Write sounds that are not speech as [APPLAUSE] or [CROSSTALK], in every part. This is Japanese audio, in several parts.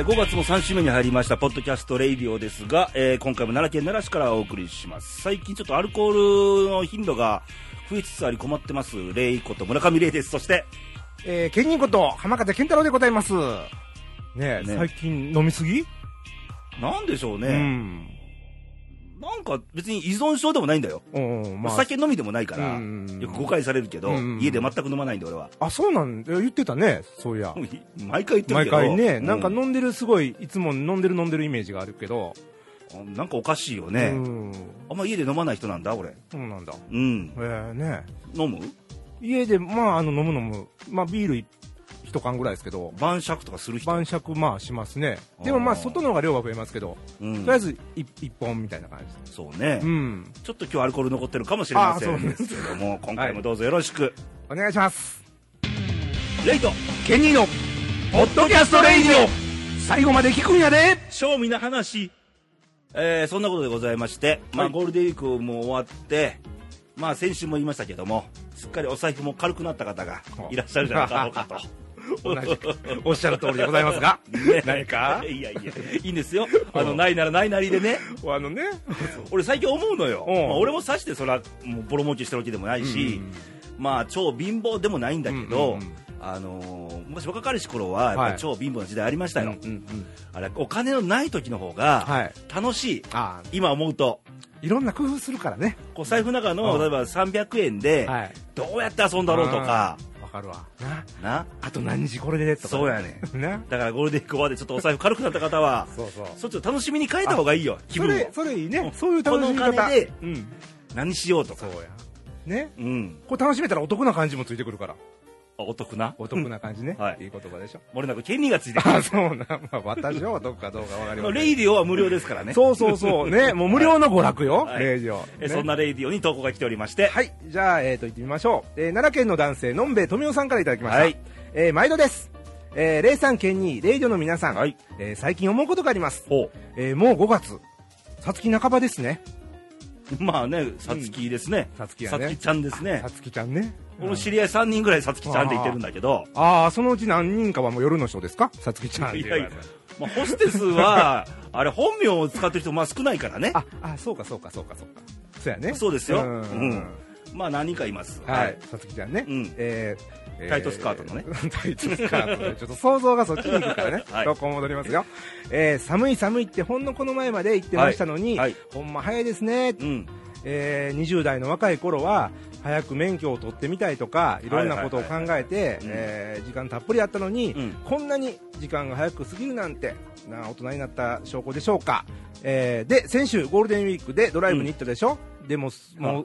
えー5月も3週目に入りました、ポッドキャストレイディオですが、えー今回も奈良県奈良市からお送りします。最近ちょっとアルコールの頻度が増えつつあり困ってます、レイこと村上レイです。そして、えー、ケニーこと浜風健太郎でございます。ねえ、ね最近飲みすぎ？なんでしょううね、ん。なんか別に依存症でもないんだよ。うん、まあ。酒飲みでもないから、うんよく誤解されるけど、うん家で全く飲まないんで俺は。あ、そうなん？だ。言ってたね、そういや。[LAUGHS] 毎回言ってる毎けど。回ね、うなんか飲んでるすごい、いつも飲んでる飲んでるイメージがあるけど。なんかおかしいよね。うん。あんま家で飲まない人なんだ、俺。そうなんだ。うん。えー、ね飲む？家で、まあ、あの、飲む飲む。まあ、ビール一缶ぐらいですけど、晩酌とかする人？晩酌、まあ、しますね。でもまあ、外の方が量は増えますけど、うんとりあえず一一本みたいな感じそうね、うん。ちょっと今日アルコール残ってるかもしれませあそうんですけども、[LAUGHS] 今回もどうぞよろしく。お願いします。レイト、ケニーの、ポッドキャストレイディオ最後まで聞くんやで賞味な話。えー、そんなことでございまして、まあ、はいゴールデンウィークも終わって、まあ、先週も言いましたけども、すっかりお財布も軽くなった方がいらっしゃるんじゃないかろうかと。[LAUGHS] 同じく、おっしゃる通りでございますが。ね何か？いやいや、いいんですよ。あの、ないならないなりでね。あのね、俺最近思うのよ。うんまあ、俺もさしてそら、もうボロ儲けしてるわけでもないし、まあ、超貧乏でもないんだけど、うんうんうんあのー昔若かりし頃は、やっぱ超貧乏な時代ありましたよ。うんうんあれ、お金のない時の方が、はい。楽しい。ああ、今思うと。いろんな工夫するからね。こう財布の中の、うん例えば300円で、はい。どうやって遊んだろうとか、わかるわ。な。な。あと何時これでとか。そうやねん。[LAUGHS] な。だからゴールデンウィーク終わってちょっとお財布軽くなった方は、そうそう。そっちを楽しみに変えた方がいいよ、気分をそれ、。それいいね。うんそういう楽しみこのお方。金でうん。何しようとか。そうや。ね。うん。これ楽しめたらお得な感じもついてくるから。あお得な？お得な感じね。はいいい言葉でしょ。漏れなく権利がついてくる。あ、そうな。まあ、私はお得かどうかわかりません。レイディオは無料ですからね。そうそうそう。ね。もう無料の娯楽よ。はいレイディオ。ねえそんなレイディオに投稿が来ておりまして、はい。じゃあ、えっ、と、行ってみましょう。えー奈良県の男性、のんべえ富夫さんからいただきました。はいえー毎度です。えー、レイさん、ケンニー、レイディオの皆さん。はいえー最近思うことがあります。ほえーもう5月。さつき半ばですね。う。まあね、さつきですね。さつきやねさつきちゃんですねさ。つきちゃんね。俺の知り合い3人ぐらいさつきちゃんって言ってるんだけど、ああ、そのうち何人かはもう夜の人ですか？さつきちゃんってい。やいや、まあ、ホステスは、あれ本名を使ってる人まあ少ないからね。[LAUGHS] あ、あ、そうかそうかそうかそうか。そうやね。そうですよ。ううんん。まあ何人かいます。はい。さつきちゃんね。うんえータイトスカートのね。[LAUGHS] タイトスカートね。ちょっと想像がそっちに行くからね。[LAUGHS] はいどこ戻りますよ。えー寒い寒いってほんのこの前まで言ってましたのに、はいはいほんま早いですね。うん。えー20代の若い頃は、早く免許を取ってみたいとか、いろんなことを考えて、時間たっぷりあったのに、うん。こんなに時間が早く過ぎるなんて、な大人になった証拠でしょうか。えーで、先週ゴールデンウィークでドライブに行ったでしょ、でも、もう、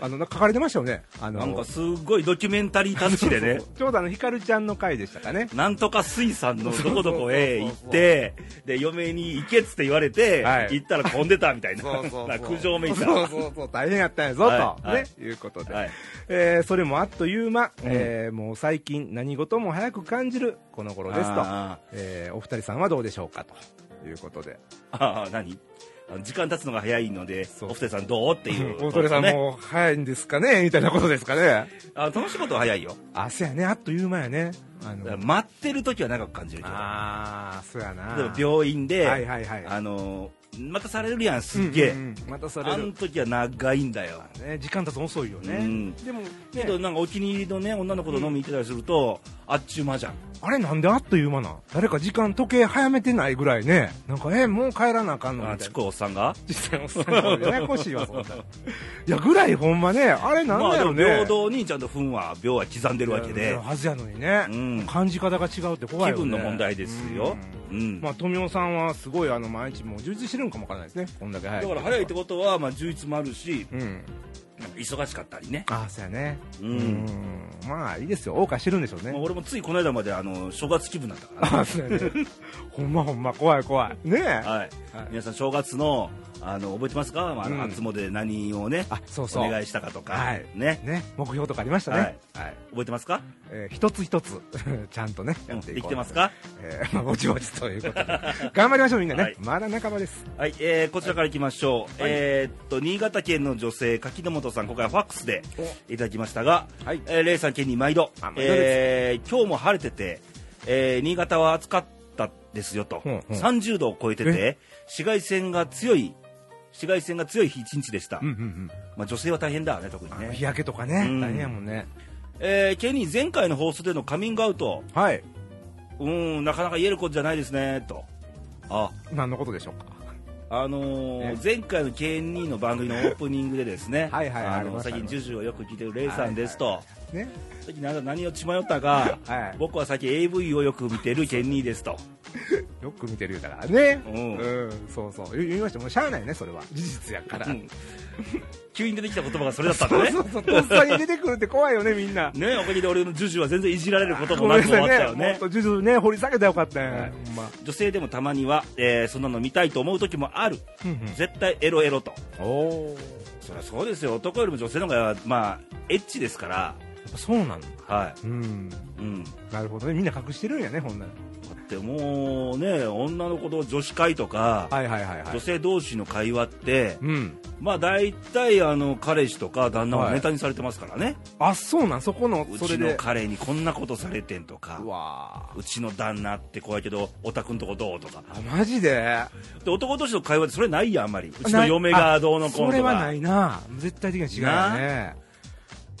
ああの、書かれてましたよね。あのなんかすごいドキュメンタリータッチでね。[LAUGHS] ちょうどあの、ひかるちゃんの回でしたかね。なんとか水産のどこどこへ行って、で、嫁に行けっつって言われて、はい行ったら混んでたみたいな。苦情めいた。そうそうそう、大変やったんやぞ、と、はいはいね、いうことで。はい。えーそれもあっという間、うんえーもう最近何事も早く感じるこの頃ですと、あえーお二人さんはどうでしょうかということで、ーああの時間経つのが早いので、そうお二人さんどうっていう。お二人さんね。もう早いんですかね？みたいなことですかね？あ楽しいことは早いよ。あ、そうやね、あっという間やね。あの、待ってる時は長く感じるけど。あー、そうやな。例えば病院で、はいはいはい。あのーまたされるやん、すっげえ。うんうんうんまたそれあの時は長いんだよ。ね、時間経つの遅いよね。うんでも、ねけどなんかお気に入りのね、女の子と飲みに行ってたりすると、あっちゅう間じゃん。あれなんであっという間なん？誰か時間時計早めてないぐらいね。なんか、え、もう帰らなあかんの？みたいなあち。くおっさんが？実際おっさんが [LAUGHS] ややこしいわ、そんな。いや、ぐらいほんまね、あれなんだよね。平等にちゃんと分は、秒は刻んでるわけいでや、はずやのにね、うん感じ方が違うって怖いよね。気分の問題ですよ。うん。まあ、富雄さんはすごい、あの、毎日もう充実してるんかもわからないですね。こんだけ早い。だから早いってことは、まあ、充実もあるし、うん。忙しかったりね。ああ、そうやね。うんまあ、いいですよ。謳歌してるんでしょうね。まあ俺もついこの間まで、あの、正月気分だったからね。ああ、そうやね。ほんまほんま、怖い怖い。ねえ。はい。はい皆さん、正月の、あの、覚えてますか、まあ、初詣で何をね、あ、そうそう。お願いしたかとか。はい。ね。ね、目標とかありましたね。ははい。い。覚えてますか？えー一つ一つ、[LAUGHS] ちゃんとね、やっていこうきてますか？えーまあ、ぼちぼちということで。[LAUGHS] 頑張りましょう、みんなね。はい。まだ半ばです。はい、えー、こちらからいきましょう。はい。えーっと、新潟県の女性、柿本さん、今回はファックスでいただきましたが、はい。えー、レイさん、県に毎度。あ、毎度えー、今日も晴れてて、えー、新潟は暑かっったですよと、うんうん。30度を超えてて、紫外線が強い、紫外線が強い日一日でした、うんうんまあ、女性は大変だね、特にうん。ね日。焼けとかね、うん大変やもんね。えーケニー、前回の放送でのカミングアウト、はい。うーん、なかなか言えることじゃないですねと。あ何のことでしょうか？あのーえ前回のケニーの番組のオープニングでですね、[LAUGHS] はいはいあの最近、ジュジュをよく聞いてるレイさんですと、ね。最近何何を血迷ったか、はい。僕は最近 AV をよく見てるケニーですと、よく見てるだからね。うんうん。そうそう。言いました。もうしゃあないね、それは。事実やから。うん急に出てきた言葉がそれだったんだね。そうそうそう。とっさに出てくるって怖いよね、みんな。ね、おかげで俺のジュジュは全然いじられることもなく終わなさいね。ったよね。とジュジュね、掘り下げたらよかったよ。はいま。女性でもたまには、えーそんなの見たいと思う時もある。うんうん絶対エロエロと。おお。そりゃそうですよ。男よりも女性の方が、まあ、エッチですから。そうなの。はうん。い。うん。なるほどね。みんな隠してるんやね、ほんなら。だってもうね、女の子と女子会とか、はいはいはいはい女。性同士の会話って、うん。まあ大体あの彼氏とか旦那ははいネタにされてますからね、あ、そうなん、そこの、うちの。彼にこんなことされてんとかうちの旦那って怖いけどおたくんとこどうとかあ、マジで？で男同士の会話でそれないやんあんまりうちの嫁がどうのこうのとかそれはないな。絶対的に違うよね。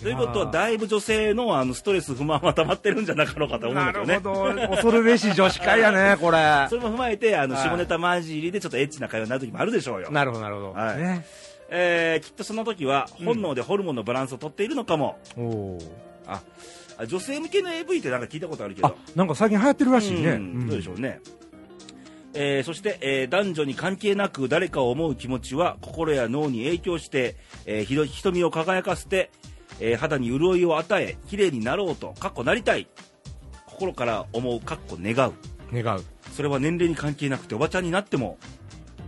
ということはだいぶ女性のあのストレス不満は溜まってるんじゃなかろうかと思うんだけどねなるほど。恐るべし女子会やね、これ。[LAUGHS] それも踏まえてあのはい下ネタ混じりでちょっとエッチな会話になる時もあるでしょうよなるほど、なるほど。はいね。えーきっとその時は本能でホルモンのバランスをとっているのかも、おお。ああ女性向けの AV ってなんか聞いたことあるけあど、なんか最近流行ってるらしいね。うんどうでしょうね、えーそして、えー男女に関係なく誰かを思う気持ちは心や脳に影響して、えーひど瞳を輝かせて、えー肌に潤いを与え綺麗になろうとかっこなりたい。心から思うかっこ願う。願う。それは年齢に関係なくておばちゃんになっても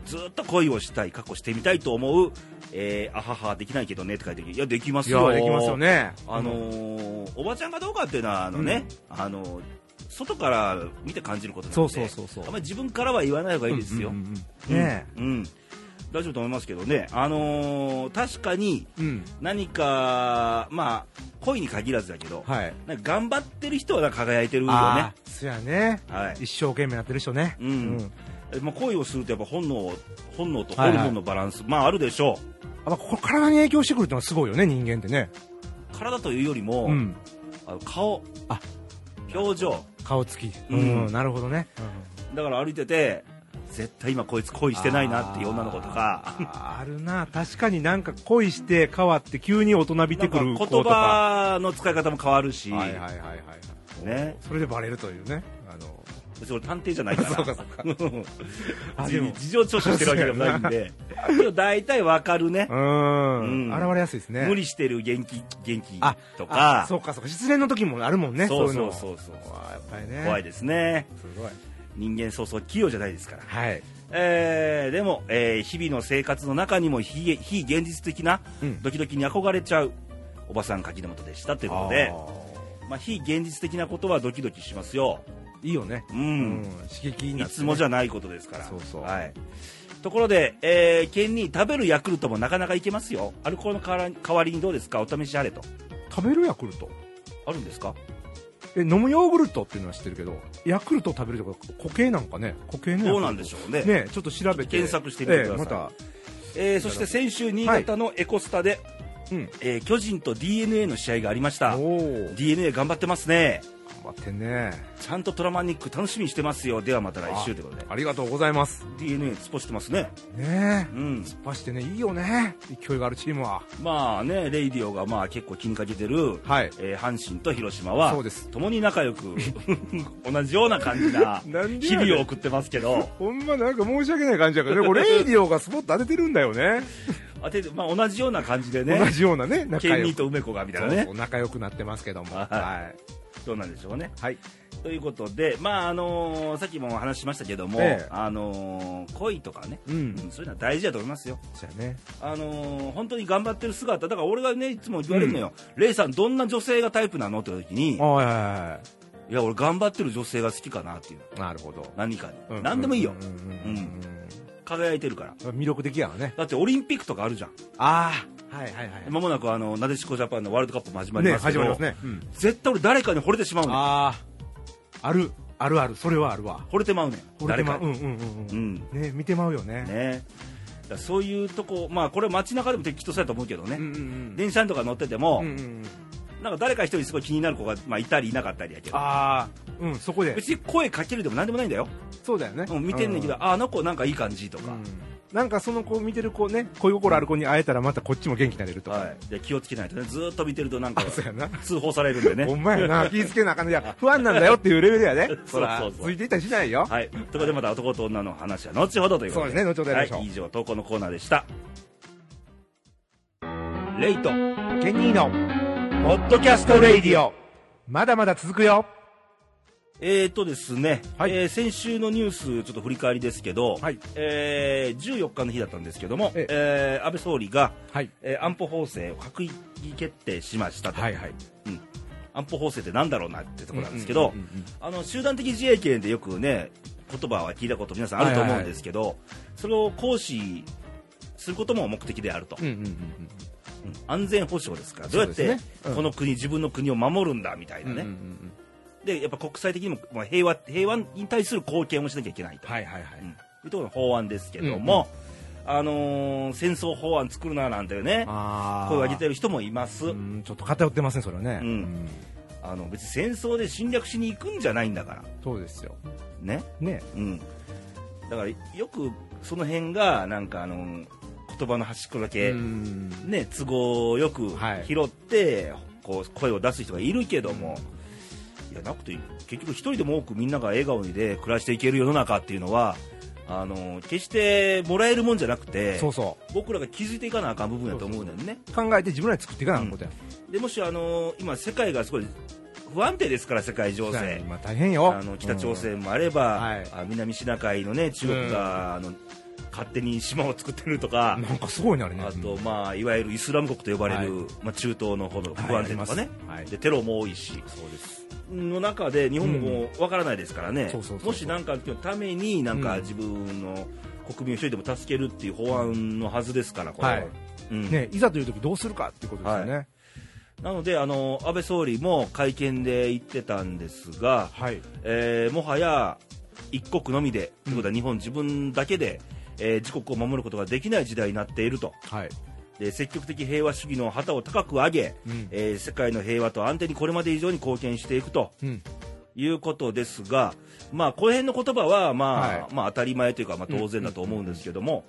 ずっと恋をしたい過去してみたいと思う、えーあははできないけどねって書いてるいやできますよ。できますよね。あのーおばちゃんかどうかっていうのはあのね、あのー外から見て感じることなんでそうそうそうそう。あんまり自分からは言わない方がいいですよ、うんうんうんねうん大丈夫と思いますけどね、あのー確かにえ。うん。何か、まあ、恋に限らずだけど、はい。なんか頑張ってる人はなんか輝いてるよね。そやね。はい一生懸命やってる人ね。うんえまあ、恋をするとやっぱ本能本能とホはいはいルモンのバランス、まああるでしょあ、まあ、これ体に影響してくるってのはすごいよね、人間ってね。う体というよりも、うん。あの顔あ表情顔つき。ううんん、なるほどね。だから歩いてて絶対今こいつ恋してないなっていう女の子とかあるな。確かになんか恋して変わって急に大人びてくる子とか。葉の使い方も変わるし、はいはいはいはい。ねそれでバレるというね。あの、別に俺探偵じゃないからそうかそうか [LAUGHS] 事情聴取してるわけでもないんで [LAUGHS] 大体わかるねう、ーん。うん現れやすいですね。無理してる元気元気あとあかそうかそうか。失恋の時もあるもんね。そうそうそうそうわあやっぱりね。怖いですねすごい。人間そうそう器用じゃないですから。はい。えーでも、えー日々の生活の中にも非非現実的なうん。ドキドキに憧れちゃうおばさん柿本でしたということで。まあ、非現実的なことはドキドキしますよ、いいよね。うん。うん。刺激にね。いつもじゃないことですから。そうそう。はい、ところで、えー、ケンに食べるヤクルトもなかなかいけますよ。アルコールの代わりにどうですか？お試しあれと。食べるヤクルト？あるんですか？え飲むヨーグルトっていうのは知ってるけどヤクルトを食べるとか固形なんかね。固形のヤクルトどうなんでしょうね。ねちょっと調べて。検索してみてください。ええまた。えーそして先週新潟のエコスタで、うん。えー巨人と d n a の試合がありました。d n a 頑張ってますね。頑張ってんね。ちゃんとトラマニック楽しみにしてますよ。ではまた来週ということで。ありがとうございます。 DNA 突っ走ってますね。ねえ。うん。突っ走ってねいいよね。勢いがあるチームは。まあねレイディオがまあ結構気にかけてる、はい。えー阪神と広島はそうです。共に仲良く [LAUGHS] 同じような感じな [LAUGHS] 日々を送ってますけど。ほんまなんか申し訳ない感じだけどね。これレイディオがスポット当ててるんだよね。当ててまあ、同じような感じでね。同じようなね仲ケンと梅子がみたいなね。そうそう仲良くなってますけども。はい。はどうなんでしょうね。いはい。ということでまああのーさっきもお話ししましたけども、ええ。あのー恋とかね、ううんんそういうのは大事だと思いますよ。じゃあね。あのー本当に頑張ってる姿だから俺がねいつも言われるのよ、レイさんどんな女性がタイプなのって言った時にはいはいはいや俺頑張ってる女性が好きかなっていう。いなるほど。何かに、うん。何でもいいよ、うんうんうんうん輝いてるから。魅力的やわね。だってオリンピックとかあるじゃん。ああはいはいはい。まもなくあのなでしこジャパンのワールドカップも始まりますけど、ね始まりますね、うん、絶対俺誰かに惚れてしまうのよあああるあるある。それはあるわ。惚れてまうねん。誰かうんうんうんううん。んね見てまうよね。ね。だそういうとこまあこれ街中でもきっとそうやと思うけどね、うんうんうん。電車とか乗ってても、うんうんうん。なんか誰か一人すごい気になる子が、まあ、いたりいなかったりやけど。ああうんそこで。別に声かけるでもなんでもないんだよ、そうだよね。うん、見てんねんけど、うああの子なんかいい感じとか、うんなんかその子見てる子ね恋心ある子に会えたらまたこっちも元気になれるとか。はい、で気をつけないとねずーっと見てるとなんかあそうやな。通報されるんでね。ほんまやな気ぃつけなあかんね。いや不安なんだよっていうレベルやね [LAUGHS] そうらそう。そうついていったりしないよ。はい、ということでまた男と女の話は後ほどということで。そうですね後ほどやりましょう。はい、以上投稿のコーナーでした。レイトケニーのポッドキャストレイディオ。まだまだ続くよえーとですね、はい。えー先週のニュースちょっと振り返りですけど、はい。えー14日の日だったんですけども、ええ。ー安倍総理が、はい。えー安保法制を閣議決定しましたと、はいはい。うん。安保法制ってなんだろうなってところなんですけど、集団的自衛権でよくね言葉は聞いたこと皆さんあると思うんですけど、それを行使することも目的であると、うんうんうんうん安全保障ですからどうやってそうですねうん。この国、自分の国を守るんだみたいなね、うんうんうんうんでやっぱ国際的にもまあ平和平和に対する貢献をしなきゃいけないと、はいはいはい。うん。いうところの法案ですけども、あのー戦争法案作るななんてね声を上げてる人もいます、うんちょっと偏ってますねそれはね。うん。あの別に戦争で侵略しに行くんじゃないんだから。そうですよ。ね？ね。うん。だからよくその辺がなんかあの言葉の端っこだけ、うん。ね都合よくはい。拾って、こう声を出す人がいるけども、いやなくて結局一人でも多くみんなが笑顔で暮らしていける世の中っていうのはあの決してもらえるもんじゃなくてそうそ僕らが気づいていかなあかん部分だと思うねんね考えて自分らで作っていかなあかんことやでもしあの今世界がすごい不安定ですから世界情勢今大変よあの北朝鮮もあれば、はいあ南シナ海のね中国が、あの勝手に島を作ってるとか、なんかすごいなあれねあと、まあ、いわゆるイスラム国と呼ばれる、はいまあ、中東の方の不安定とかね、はいでテロも多いしそうですの中で日本もわからないですからね、もし何かのためになんかうん。自分の国民を一人でも助けるっていう法案のはずですから、これは。はい。うん。ねいざという時どうするかっていうことですよね。なのであの安倍総理も会見で言ってたんですが、はい。えーもはや一国のみで、ということは日本自分だけで、えー自国を守ることができない時代になっていると。はいで積極的平和主義の旗を高く上げ、うん。えー世界の平和と安定にこれまで以上に貢献していくと。うん。いうことですが、まあ、この辺の言葉は、まあはい。まあ、当たり前というか、まあ、当然だと思うんですけども、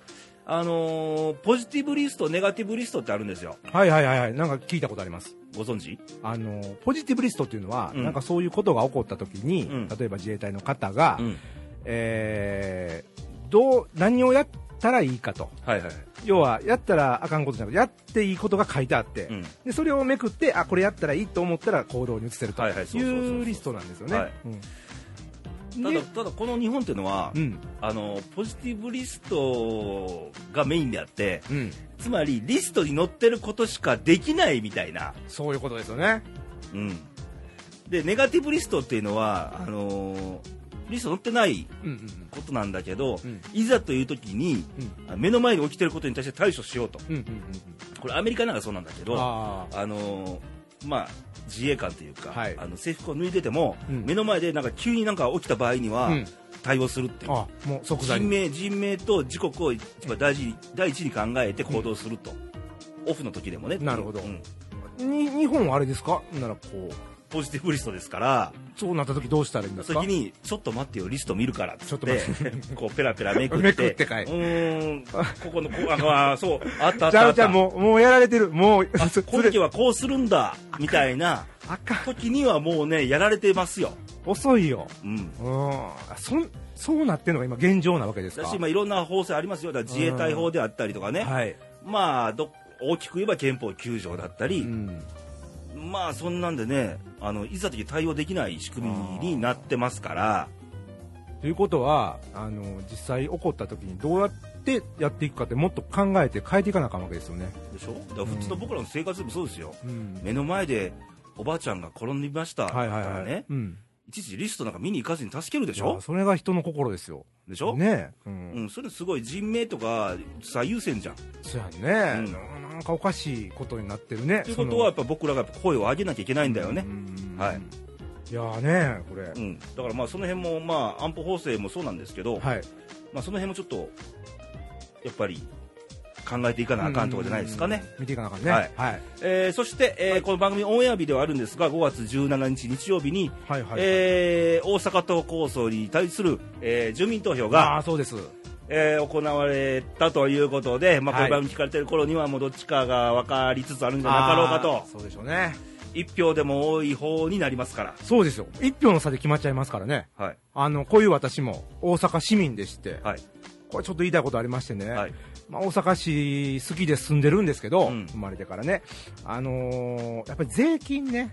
あのーポジティブリスト、ネガティブリストってあるんですよ、はいはいはいはい。なんか聞いたことあります。ご存知？あのポジティブリストっていうのは、うん。なんかそういうことが起こった時に、うん。例えば自衛隊の方が、うん。えーどう何をやったらいいかと。はいはい。要はやったらあかんことじゃなくてやっていいことが書いてあって、うん。でそれをめくってあこれやったらいいと思ったら行動に移せると。はいはいそうリストなんですよね。ただでただこの日本っていうのは、うん。あのポジティブリストがメインであってうん、つまりリストに載ってることしかできないみたいな、そういうことですよね。うん、でネガティブリストっていうのはあのーリスト載ってないうんうんことなんだけど、うん。いざという時にうん。目の前に起きてることに対して対処しようと。うんうんうんこれアメリカなんかそうなんだけどああのーまあ自衛官というか、はい。あの制服を脱いでても、うん。目の前でなんか急になんか起きた場合には、あ、うん、対応するっていう。あもう即座に。人命人命と自国を一番大事に第一に考えて行動すると、オフの時でもね。なるほど。日本はあれですか？ならこうポジティブリストですからそうなった時どうしたらいいんですか？時にちょっと待ってよリスト見るからっつっちょって。[LAUGHS] こうペラペラめくってめくってかいうーんここのこああそうあったあっじゃあじゃあたあもうもうやられてる。もうあそこの時はこうするんだみたいな時にはもうねやられてますよ、遅いよ。うん、うん。そんそうなってるのが今現状なわけですか？だし、まあ、いろんな法制ありますよ。だ自衛隊法であったりとかね、はい。まあど大きく言えば憲法9条だったり、うんまあそんなんでねあのいざとき対応できない仕組みになってますからということはあの実際起こった時にどうやってやっていくかってもっと考えて変えていかなあかんわけですよね。でしょ？だから普通の僕らの生活でもそうですよ、うん目の前でおばあちゃんが転んでましたはいはいはい。からねうん。いちいちリストなんか見に行かずに助けるでしょ？それが人の心ですよ。でしょ、ねえ。う。うんん、それすごい人命とか最優先じゃん。そうやね、うん。なんかおかしいことになってるね。ということはやっぱ僕らが声を上げなきゃいけないんだよね、うん。はい。いやーねこれ、うん、だからまあその辺も、まあ、安保法制もそうなんですけど、はい。まあ、その辺もちょっとやっぱり考えていかなあかんところじゃないですかね。うん見ていかなあかんね。はい。はい。えーそして、えーこの番組オンエア日ではあるんですが5月17日日曜日に、はいはいえー大阪都構想に対する、えー住民投票あが、あそうです。えー行われたということで、まあ、こはい。の番組聞かれてる頃にはもうどっちかが分かりつつあるんじゃなかろうかあとーそうでしょうね。一票でも多い方になりますから、そうですよ。一票の差で決まっちゃいますからね。はい。あのこういう私も大阪市民でして、はい。これちょっと言いたいことありましてね、はいまあ、大阪市好きで住んでるんですけど、うん。生まれてからね、あのーやっぱり税金ね、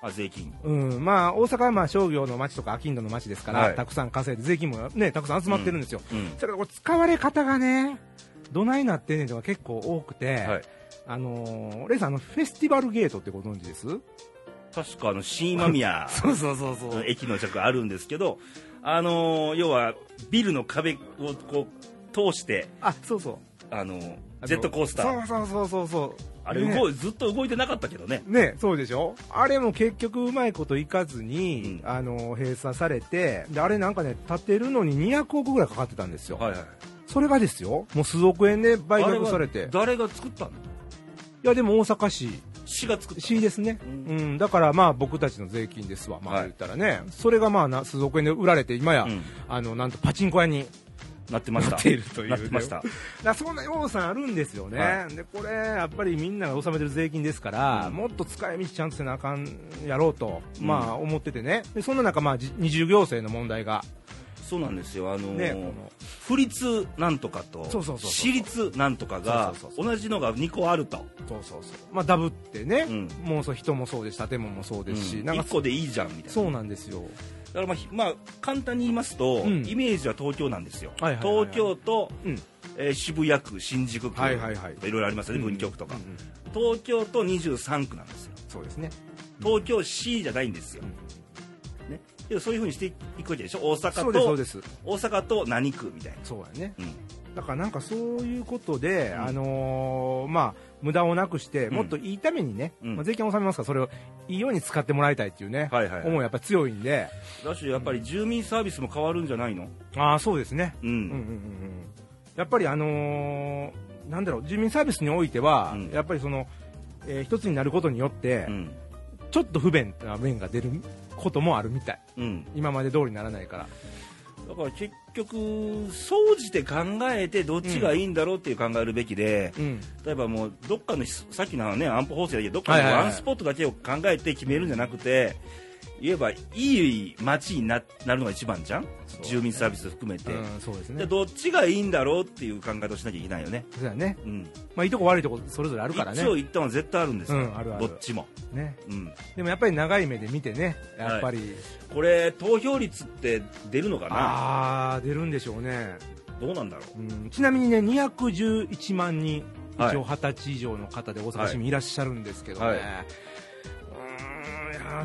あ税金。うん。まあ、大阪はまあ商業の街とか商人の街ですから、はい。たくさん稼いで税金も、ね、たくさん集まってるんですよ、うん。だからこれ使われ方がね、どないなってんねんとか結構多くて、はい。あのーレイさんあの、フェスティバルゲートってご存知です？確かあの新今宮。[LAUGHS] そうそうそうその駅の近くあるんですけど、あのー要はビルの壁をこう通して、あそうそう。あのジェットコースター。そうそうそうそうそう。あれね動いずっと動いてなかったけどね。ね、そうでしょ？あれも結局うまいこといかずに、うん。あの閉鎖されてであれなんかね建てるのに200億ぐらいかかってたんですよ、はいはい。それがですよ。もう数億円で売却されて。誰が作ったの？いやでも大阪市。市が作った。市ですね、ううん。だからまあ僕たちの税金ですわ、まあはい。言ったらね、それがまあな数億円で売られて今や、うん。あのなんとパチンコ屋になってました。なっているというね。なってました。だそんな要素あるんですよね、はでこれ、やっぱりみんなが納めてる税金ですから、うん。もっと使い道ちゃんとせなあかんやろうと、うん。まあ、思っててね、でそんな中、まあ、じ二重行政の問題が、そうなんですよ。あのーね、府立なんとかと私立なんとかが同じのが2個あると、そうそうそう、まあ、ダブってね、うん。もうそう人もそうですし、建物もそうですし、なんか1個でいいじゃんみたいな。そうなんですよ、だからまあひ、まあ、簡単に言いますと、うん。イメージは東京なんですよ、はいはいはいはい。東京と、うん。えー渋谷区、新宿区、はいはいはい。いろいろありますよね、文京区とか、うんうん東京と23区なんですよ、そうですね、東京市じゃないんですよ、ね、そういうふうにしていくわけでしょ、大阪と大阪と何区みたいな。そうやね。うんだからなんかそういうことで、うん。あのーまあ、無駄をなくして、うん。もっといいためにね、うん。まあ、税金を納めますから、それをいいように使ってもらいたいっていうね、はいはいはい。思いやっぱり強いんで、だしやっぱり住民サービスも変わるんじゃないの、ああ、そうですね、うん。うんうんうんうん、やっぱり、あのーなんだろう、住民サービスにおいては、うん。やっぱりその、えー一つになることによって、うん。ちょっと不便な面が出ることもあるみたい、うん、今まで通りにならないから。だから結局、総じて考えてどっちがいいんだろうっていう考えるべきで、うん。例えばもうどっかのさっきの、ね、安保法制だけどどっかのはいはいはい。ワンスポットだけを考えて決めるんじゃなくて言えばいい街にななるのが一番じゃん、そう住民サービス含めて、うん、そうですね。でどっちがいいんだろうっていう考え方をしなきゃいけないよね、そうやね。うん、まあ、いいとこ悪いとこそれぞれあるからね。一。長一短は絶対あるんですよ、うんあるある。どっちも、ね。うん、でもやっぱり長い目で見てね、やっぱり、これ投票率って出るのかな？ああ出るんでしょうね、どうなんだろう？ん、ちなみにね211万人はい。一応二十歳以上の方で大阪市民い。らっしゃるんですけどね、はいうーんい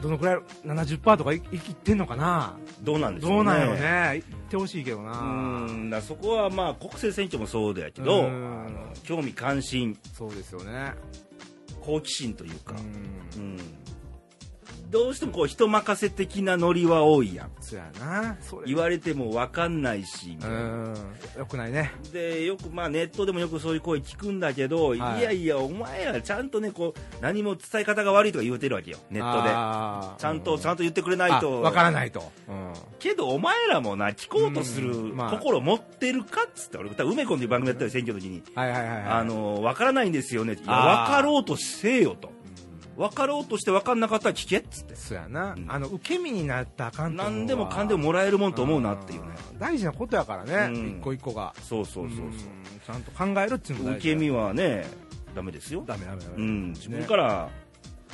どのくらい70%とかいいってんのかな？うどうなんでしょうね。どうなんやろね。言ってほしいけどな。うん。だそこはまあ国政選挙もそうだけど、うん。あの興味関心。そうですよね。好奇心というか、うん。うんどうしてもこう人任せ的なノリは多いやん。そうやな。それ。言われても分かんないし。みたいなうん。よくないね。でよくまあネットでもよくそういう声聞くんだけど、はい。い、やいやお前らちゃんとねこう何も伝え方が悪いとか言うてるわけよ。ネットで。ちゃんと、うちゃんと言ってくれないと。わからないと、うん。けどお前らもな聞こうとするうん。まあ。心持ってるかっつって俺多分梅子っていう番組やったよ選挙の時に。はいはいはいはい。あの分からないんですよねいやあー。分かろうとせえよと分かろうとして分かんなかったら聞けっつって。そうやな、うん。あの受け身になったらあかんと思うわ。何でもかんでももらえるもんと思うなっていうね。うん。大事なことやからね、うん。一個一個が。そうそうそうそうう。ん。ちゃんと考えるっていうのも大事受け身はねダメですよ。ダメダメダメ、うん。自分から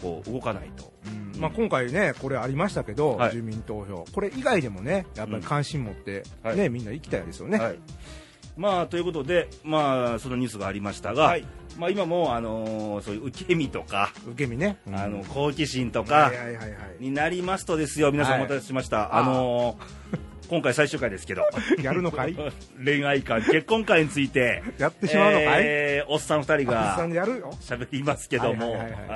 こう動かないと。うん。まあ、今回ねこれありましたけど、はい。住民投票。これ以外でもねやっぱり関心持って、はい。ねみんな行きたいですよね、はいまあということでまあそのニュースがありましたが、はい。まあ今もあのーそういう受け身とか、受け身ね、あの好奇心とかになりますとですよ。皆さんお待たせしました、はいあのー [LAUGHS] 今回最終回ですけど。やるのかい？恋愛観結婚観について。やってしまうのかい、えーおっさん二人あがさんでやるよ。喋りますけども。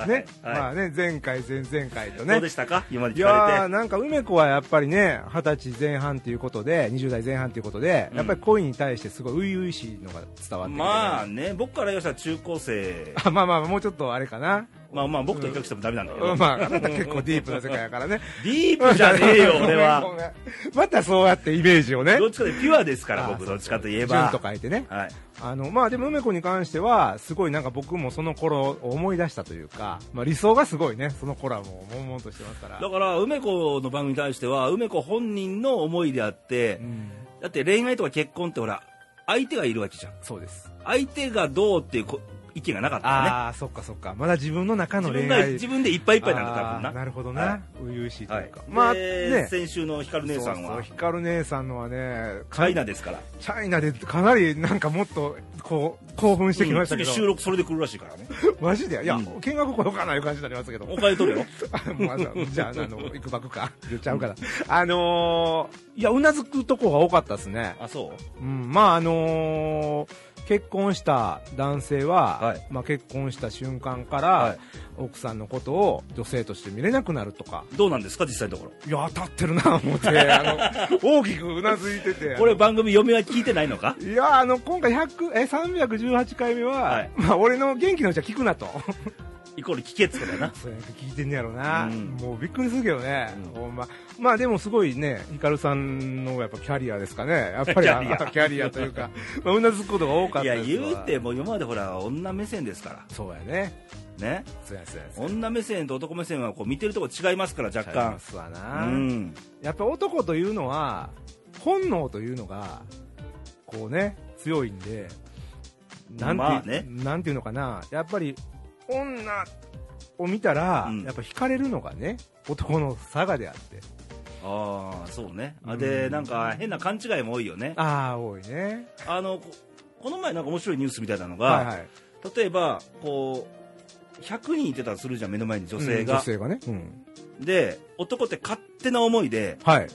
ね、はい。まあね前回前々回とね。どうでしたか？今までい聞かれて。やーなんか梅子はやっぱりね二十歳前半ということで20代前半ということで、うん。やっぱり恋に対してすごい初々しいのが伝わってまあね僕から言わせたら中高生。あまあまあもうちょっとあれかな、まあまあ僕と比較してもダメなんだけど、うん。まああなた結構ディープな世界やからね。[LAUGHS] ディープじゃねえよ俺は。またそうやってイメージをね。どっちかでピュアですからあ僕どっちかといえ純ばと書いてね。はい。あのまあでも梅子に関してはすごいなんか僕もその頃を思い出したというか、まあ、理想がすごいね。その頃はもう悶々としてますから。だから梅子の番組に対しては梅子本人の思いであってうん。だって恋愛とか結婚ってほら相手がいるわけじゃん。そうです。相手がどうっていうこ意見がなかったよね。ああそっかそっか。まだ自分の中の自分が恋愛。自分でいっぱいいっぱいなんだ多分な。なるほどな、は初々しいとはいいうか、ままあね。先週の光姉さんそうそはう光姉さんのはねチャイナですから。チャイナでかなりなんかもっとこう興奮してきましたけど、うん次収録それで来るらしいからね。[LAUGHS] マジで？いや、うん。見学来ようかないう感じになりますけど。お金取るよ。[LAUGHS] まあじゃあ、あの、行くばくか。言っちゃうから。[LAUGHS] あのー、いや、うなずくとこが多かったですね。あそう？うん、まあ、あのー、結婚した男性は、はい。まあ、結婚した瞬間から、はい。奥さんのことを女性として見れなくなるとか、どうなんですか実際のところ。いや、当たってるな、思って、[LAUGHS] あの、大きくうなずいてて。これ番組嫁は聞いてないのか？いや、あの、今回100、え、318回目は、はい。まあ、俺の元気のうちは聞くなと。イコール聞けっつことだな。そうや聞いてんねやろな、うん。もうびっくりするけどね、うん。ほんま。まあでもすごいね、ヒカルさんのやっぱキャリアですかね、やっぱり [LAUGHS] キャリア。というか、[LAUGHS] まあ、うなずくことが多かっいやたですわ。言うても今までほら女目線ですかそうやね、らね。そうやそうや女目線と男目線はこう見てるとこ違いますから若ちゃいま干すわうな、ん。やっぱ男というのは、本能というのが、こうね、強いんで、なんて,、まあね。なんていうのかな、やっぱり女を見たら、うんやっぱ惹かれるのがね、男の差がであって。ああそうねあうでんなんか変な勘違いも多いよねああ、多いね。あのここの前なんか面白いニュースみたいなのが、はいはい。例えばこう100人いてたとするじゃん目の前に女性うんが女、性がね。うん。で男って勝手な思いではい。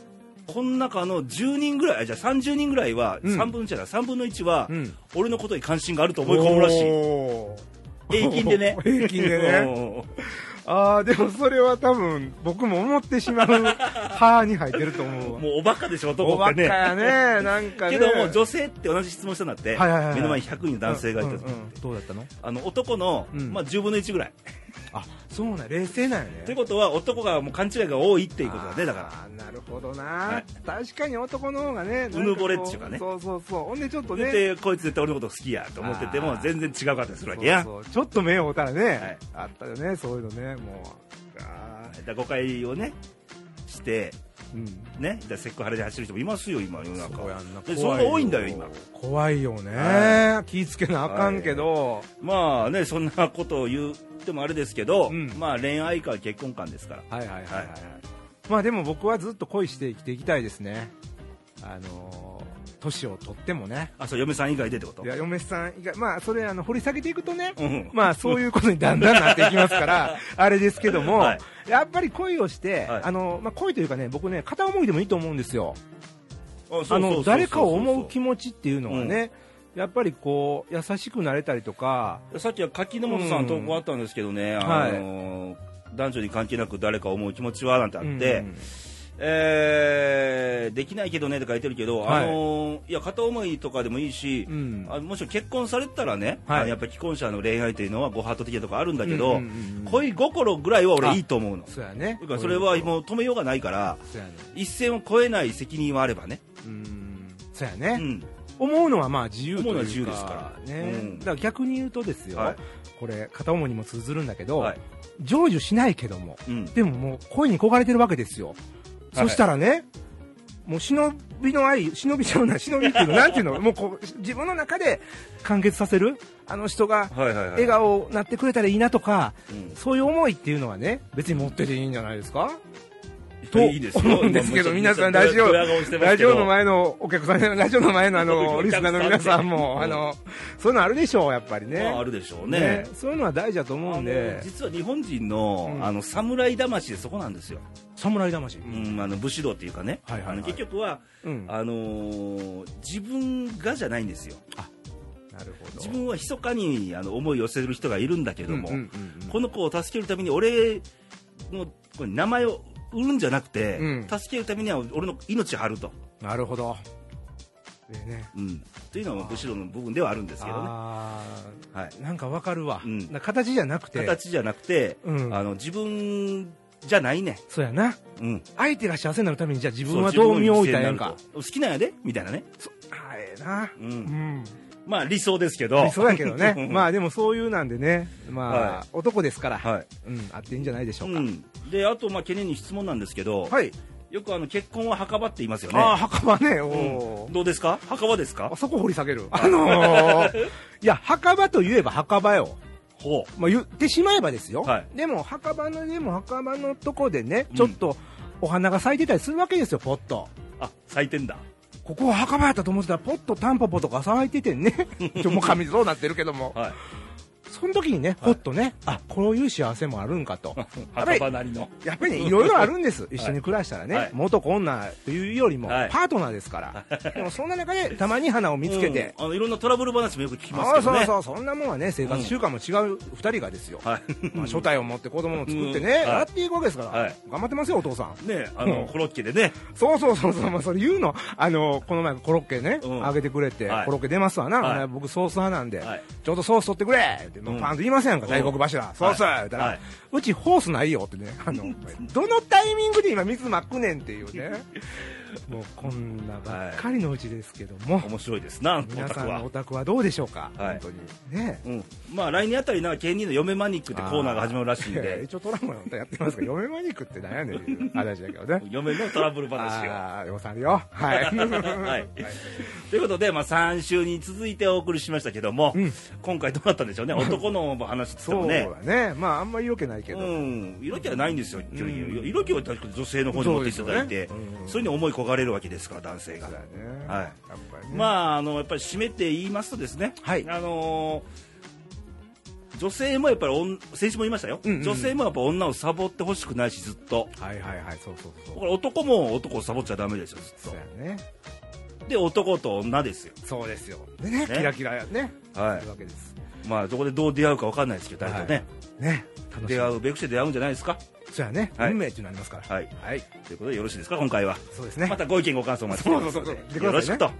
この中の10人ぐらいあじゃあ30人ぐらいは、うん3分の1だ3分の1は、うん。俺のことに関心があると思い込むらしいおー平均でね。[LAUGHS] 平均でね。ああ、でもそれは多分、僕も思ってしまう [LAUGHS] 派に入ってると思うわ。もうおバカでしょ男おバってカねやね。なんかね。けども女性って同じ質問したんだって、はいはいはいはい。目の前に100人の男性がいたと、うんうんうん。どうだったの？あの男の、うん。まあ、10分の1ぐらい。あ、そうなん、冷静なんよね。ということは男がもう勘違いが多いっていうことだねだから。あーなるほどな、はい。確かに男の方がね、うぬぼれっていうかね。そうそうそう。ほんでちょっとね。でこいつ絶対俺のこと好きやと思ってても全然違うかったりするわけやそうそう。ちょっと目を追ったらね、はい。あったよね、そういうのね、もう。あだ誤解をねしてね。だセックハラで走る人もいますよ今世の中。そうやんな。でそれが多いんだよ今。怖いよね、は気ぃつけなあかんけど、まあねそんなことを言ってもあれですけど、うん。まあ恋愛か結婚観ですから。はいはいはいはい、はい。まあでも僕はずっと恋して生きていきたいですね。あのー年を取ってもね。あそう嫁さん以外でってこと？いや嫁さん以外まあそれあの掘り下げていくとね、うんまあそういうことにだんだんなっていきますから [LAUGHS] あれですけども、はい。やっぱり恋をして、はい。あのまあ、恋というかね僕ね片思いでもいいと思うんですよ。の誰かを思う気持持ちっていうのはね、やっぱりこう優しくなれたりとかさっきは柿の本さん投稿あったんですけどね、あの男女に関係なく誰かを思う気持ちはなんてあって、うんえーできないけどねって書いてるけど、はい。あのいや片思いとかでもいいし、うん。あもちろん結婚されてたらね、はい。やっぱり既婚者の恋愛というのはご法度的なとこあるんだけど、うんうんうんうん。恋心ぐらいは俺いいと思うの。そうやね。だからそれはもう止めようがないからね。一線を越えない責任はあればね、うん。そうやね、うん、思うのはまあ自由というか自由ですから。ねうん。だから逆に言うとですよ、はい。これ片思いにも通ずるんだけど、はい。成就しないけどもうん、でももう恋に焦がれてるわけですよ、はいそしたらねもう忍びの愛忍びちゃうな忍びっていうのなんていうの？[LAUGHS] もうこう自分の中で完結させる？あの人が笑顔になってくれたらいいなとか、うん。そういう思いっていうのはね別に持ってていいんじゃないですか？といいですよ。思うんですけど、まあ皆さん、ラジオ、ラジオの前のお客さん、[LAUGHS] ラジオの前のあの、[LAUGHS] リスナーの皆さんも、うん。あの、そういうのあるでしょう、やっぱりね。まあ、あるでしょうね。そういうのは大事だと思うんで、実は日本人の,、うん。あの侍魂でそこなんですよ、侍魂。うん、あの武士道っていうかね、結局はうん。あのー自分がじゃないんですよ。なるほど。自分は密かにあの思いを寄せる人がいるんだけども、この子を助けるために俺のこれ名前を売るんじゃなくて、うん助けるためには俺の命張ると、なるほど。でね。うん、というのは武士道の部分ではあるんですけどね、あはい、ーなんかわかるわ。うんな形じゃなくて、形じゃなくて、うんあの自分じゃないね、そうやな。うん、相手が幸せになるために、じゃあ自自分はどう身を置いたらええんか。好きなんやで？みたいなね、そあええな。う、うんん。まあ理想ですけどそうやけどね。[LAUGHS] まあでもそういうなんでね。まあ、はい男ですから。はいうん。あっていいんじゃないでしょうか。うん、であとまあ懸念に質問なんですけど、はい。よくあの結婚は墓場って言いますよねああ、墓場ね。おうんーどうですか？墓場ですか？あそこ掘り下げる。あのー、いや、墓場といえば墓場よ。ほまあ、言ってしまえばですよ。はいでも、墓場の、でも墓場のとこでねうん、ちょっと、お花が咲いてたりするわけですよ、ポッと。うあ咲いてんだここは墓場やったと思ってたら、ポッとタンポポとか咲いててね。[LAUGHS] ちょ、もう紙そうなってるけども。はいその時にね、ほっとね、あ、こういう幸せもあるんかと。[LAUGHS] 墓場なりの。やっぱりね、いろいろあるんです。一緒に暮らしたらね、はい。元子女というよりも、はい。パートナーですから。でもそんな中で、たまに花を見つけて、うん。あのいろんなトラブル話もよく聞きますけどね。そうそう、そんなもんはね、生活習慣も違う二人がですよ。はい。まあ、初体を持って子供を作ってね、やっていくわけですから、はい。頑張ってますよ、お父さん。ねあうん。のコロッケでね。そうそうそうそう、まあ、それ言うの、あの、この前コロッケね、うん。あげてくれて、はい。コロッケ出ますわな、はい。僕ソース派なんで、はい。ちょうどソース取ってくれって、もううんパンと言いませんか、うん。大黒柱、ソース、はい。言ったら、はい。うちホースないよってね、あの、[LAUGHS] どのタイミングで今水まくねんっていうね、もうこんなばっかりのうちですけども、面白いですなお皆さんのお宅はどうでしょうか、はい。本当に。ね。うん。まあ来年あたりな芸人の嫁マニックってコーナーが始まるらしいんで。一応トランプのやってますけど、嫁マニックって何やねん。っていう話だけどね。嫁のトラブル話を。ああ、よさんよ。はい。[LAUGHS] はい。ということで、まあ、3週に続いてお送りしましたけども、うん。今回どうなったんでしょうね。男の話って言ってそうもねだね。まあ、あんまり色気ないけど。うん、色気はないんですよ、ん。色気は確かに女性の方に持っていただいてそうに思い焦がれるわけですから男性がね。はいやっぱりね。まああのやっぱり締めて言いますとですね、はいあのー女性もやっぱり女先週も言いましたよ、うんうん女性もやっぱ女をサボってほしくないしずっとはいはいはい、そうそうそう。男も男をサボっちゃダメですよずそうっやね。とで男と女ですよそうですよ。でね、ねキラキラやね。はいわけです。まあどこでどう出会うかわかんないですけど誰とね、ね。楽しみ出会うべくして出会うんじゃないですかそうやね。はい運命っていうのありますから。はいはい。ということでよろしいですか今回はそうですね。またご意見ご感想お待ちしておりますよろしくと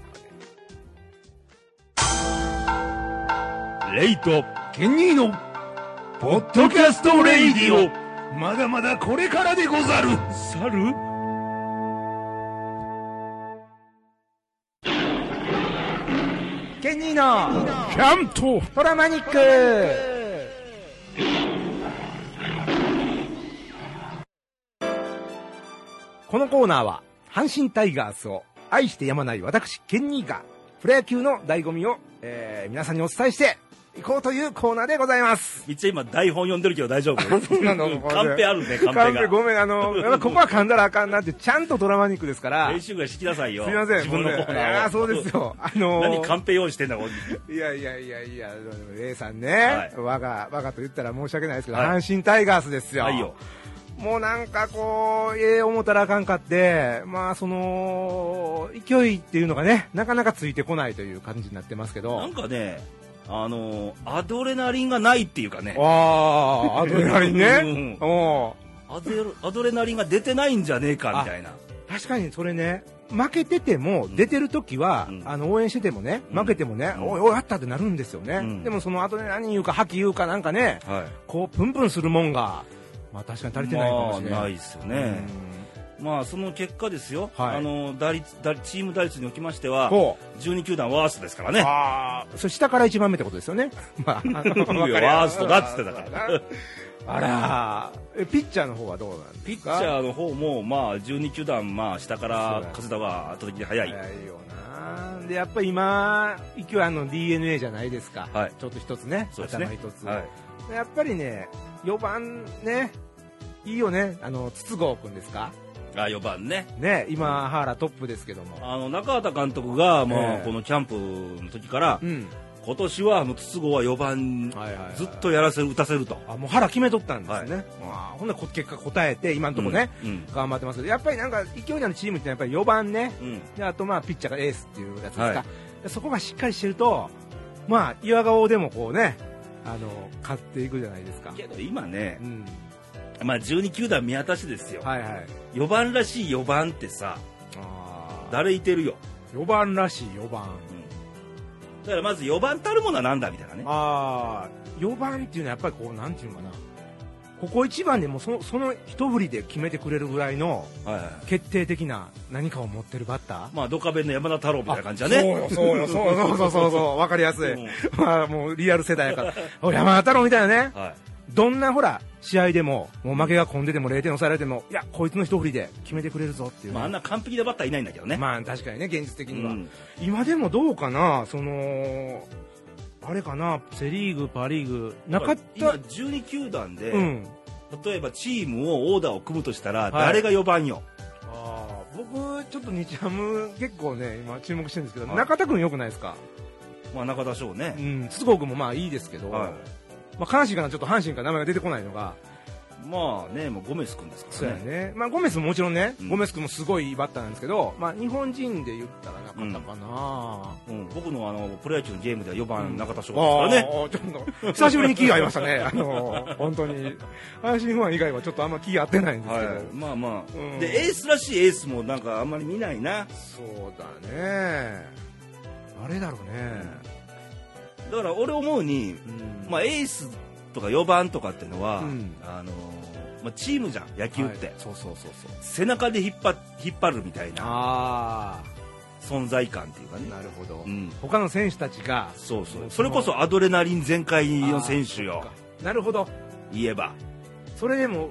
レイト、ケニーの、ポッドキャストレイディオ、まだまだこれからでござる。猿？ケニーの、キャントトラマニックこのコーナーは、阪神タイガースを愛してやまない私、ケンニーが、プロ野球の醍醐味を、えー皆さんにお伝えしていこうというコーナーでございます。めっちゃ今台本読んでるけど大丈夫？そうなの？うんカンペあるねカンペが。ごめん、あの、やっぱここは噛んだらあかんなって、ちゃんとトラマニックですから、練習ぐらいしてきなさいよ。すみません、自分のコーいナーを。やーそうですよ。あのー何カンペ用意してんだこれ。いやいやいやいや、レイさんはね、い。我が、我がと言ったら申し訳ないですけど、はい。阪神タイガースですよ。はいよもうなんかこう、ええ思ったらあかんかって、まあその、勢いっていうのがね、なかなかついてこないという感じになってますけなどん。かねあのアドレナリンがないっていうかね。ああ、アドレナリンね。うんおアドレアドレナリンが出てないんじゃねえかみたいな。確かにそれね、負けてても、出てる時は、うん。あの応援しててもね、うん。負けてもね、うん。おいおいあったってなるんですよね、うん。でもその後で何言うか覇気言うかなんかねはい。こうプンプンするもんがまあ確かに足りてないかもしれない、まあないですよね、まあその結果ですよ、はい。あの打率打チーム打率におきましてはこ12球団ワーストですからうね。ああそれ下から一番目ってことですよね。[LAUGHS] まああワーストだっつってたから。あらえピッチャーの方はどうなんですか？ピッチャーの方もまあ12球団まあ下から勝田は圧倒的に早い。早いよな。でやっぱり今勢いあの d n a じゃないですか、はい。ちょっと一つね。ね。頭一つ、はい。やっぱりね4番ねいいよね。あの筒香君ですか？あ4番ね。ね、今、原トップですけども。あの中畑監督が、まあええ。このキャンプの時から、うん。今年はもう筒香は4番はいはいはい。ずっとやらせる打たせると、あ、もう腹決めとったんですね。まあ、ほんな結果答えて、今のところね、うん頑張ってますけど、やっぱりなんか勢いのあるチームってやっぱり4番ね、うん。であとまあピッチャーがエースっていうやつですか、はい。でそこがしっかりしてると、まあ、岩顔でもこうね、あの、勝っていくじゃないですか。けど今ねう、ん。まあ、12球団見渡しですよ、はいはい。4番らしい4番ってさあー。誰いてるよ、4番らしい4番。だからまず4番たるものはなんだみたいなね。ああ、4番っていうのはやっぱりこう、なんていうのかな。ここ一番でもうそのその一振りで決めてくれるぐらいのはいはい。決定的な何かを持ってるバッター？まあドカベンの山田太郎みたいな感じだね。そうよ、そうよ、そうよ、そうそうそうそう、[LAUGHS] わかりやすい。うん。まあ、もうリアル世代やから。お山田太郎みたいなね。はいどんなほら、試合でも、もう負けが込んでても0点抑えられても、いや、こいつの一振りで決めてくれるぞっていうね、まあ、あんな完璧なバッターいないんだけどね、まあ、確かにね、現実的には。うん。今でもどうかな、その、あれかな、セ・リーグ、パ・リーグ、なかっ今た、12球団で、うん。例えばチームをオーダーを組むとしたら、い。誰が4番よ、あー僕、ちょっと日ハム、結構ね、今注目してるんですけど、はい。中田君よくないですか？まあ、中田翔ね。う、ん、筒香君もまあいいですけど、はいまあ、悲しいかな、ちょっと阪神から名前が出てこないのが、まあね、もうゴメス君ですかそうらね。やね、まあ、ゴメスももちろんね、うん。ゴメス君もすごいいいバッターなんですけど、まあ、日本人で言ったらなかったかな、うん、僕のあのプロ野球のゲームでは4うん番中田翔ですからね、ちょっと久しぶりに気が合いましたね、[LAUGHS] あの本当に、阪神ファン以外はちょっとあんま気合ってないんですけど、はい、まあまあ、うん。でエースらしいエースもなんかあんまり見ないな。そうだね、あれだろうね、だから俺思うに、うん。まあ、エースとか4番とかっていうのは、うん。あのまあ、チームじゃん野球って、はい。そうそうそうそう、背中で引っ張引っ張るみたいなあ存在感っていうかね。あ、なるほど、うん、他の選手たちが、そうそう。それこそアドレナリン全開の選手よ。なるほど、言えば、それでも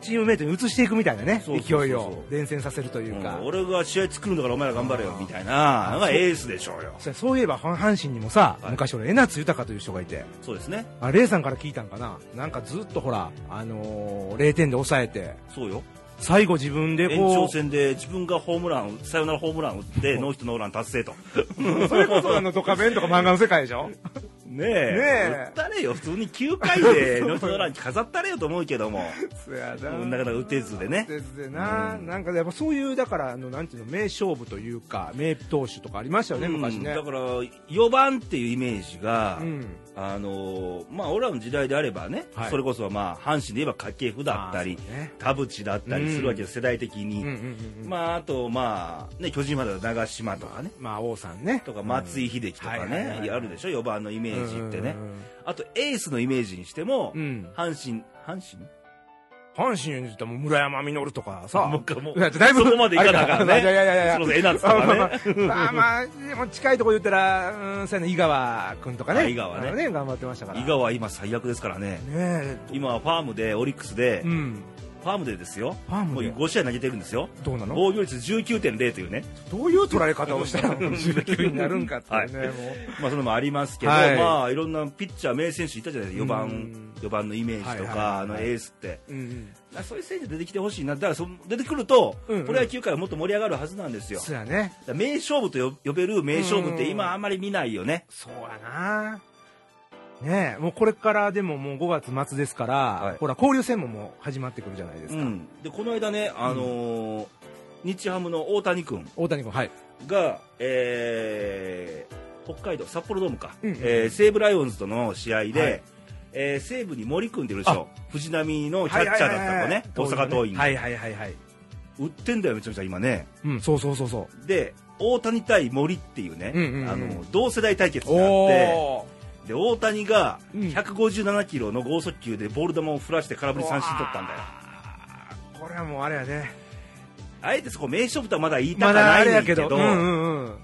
チームメイトに移していくみたいなね、勢いを伝染させるというか。うん俺が試合作るんだからお前ら頑張れよみたいな。のがエースでしょうよ。そういえば阪神にもさ、はい。昔俺江夏豊という人がいて。そうですね。あレイさんから聞いたんかな。なんかずっとほら、あのー0点で抑えて。そうよ。最後自分で延こう。長戦で自分がホームランサヨナラホームラン打ってノーヒットノーラン達成と。[LAUGHS] それこそあのドカベンとか漫画の世界でしょ？ねえ。ねえ打ったれよ。普通に9回でノートラン飾ったれよと思うけども。そやな。なかなか打てずでね。ですでな、うん。なんかやっぱそういうだからあのなんていうの名勝負というか名投手とかありましたよね、昔ね。うんだから4番っていうイメージが、うん。あのーまあ俺らの時代であればね、はい。それこそまあ阪神で言えば掛布だったりね。田淵だったりするわけです、世代的に、うん。うんうんうんまああとまあね巨人までは長嶋とかね。まあ王さんね。とか松井秀喜とかはいはいはいはい。ねあるでしょ4番のイメージってね。あとエースのイメージにしても、うん。阪神阪神？阪神に言ったら村山実とかさ。もうもう。だいぶそこまでいかなあかんね。いやいやいやいやそうそう江夏とかね。まあまあ近いところ言ったらうんそう井川君とかね。あ井川ね。あの頑張ってましたから。井川は今最悪ですからね。ねえ。今はファームでオリックスで、うんファームでですよ。ファームでもう5試合投げてるんですよ。どうなの？防御率19.0というね。どういう捉え方をしたら19になるんかっていうね、[LAUGHS] もまあそれもありますけど、はい。まあいろんなピッチャー名選手いたじゃないですか。4う番ん。4番のイメージとはいはいはいかはい。あのエースって。う、うん。そういう選手出てきてほしいな。だからそ出てくると、うんうん。プロ野球界はもっと盛り上がるはずなんですよ。そうやね。名勝負と呼呼べる名勝負って今あんまり見ないよね。そうやなねえもうこれからでももう5月末ですから、はい。ほら交流戦ももう始まってくるじゃないですか、うん、でこの間ね、あのー日ハムの大谷君。大谷君はい。が、えー北海道札幌ドームか、うんうんえー西武ライオンズとの試合で、はい。えー西武に森君っているでしょ。藤浪のキャッチャーだった子ね。大阪桐蔭、はいはいはいはい売ってんだよめちゃめちゃ今ね。うんそうそうそうそで大谷対森っていうね、うんうんうん。あの同世代対決うがあって大谷がうん。157キロの剛速球でボール球を振らして空振り三振取ったんだよ。これはもうあれやね。あえてそこ名勝負とはまだ言いたくないんけど,、けど。うんうんうん。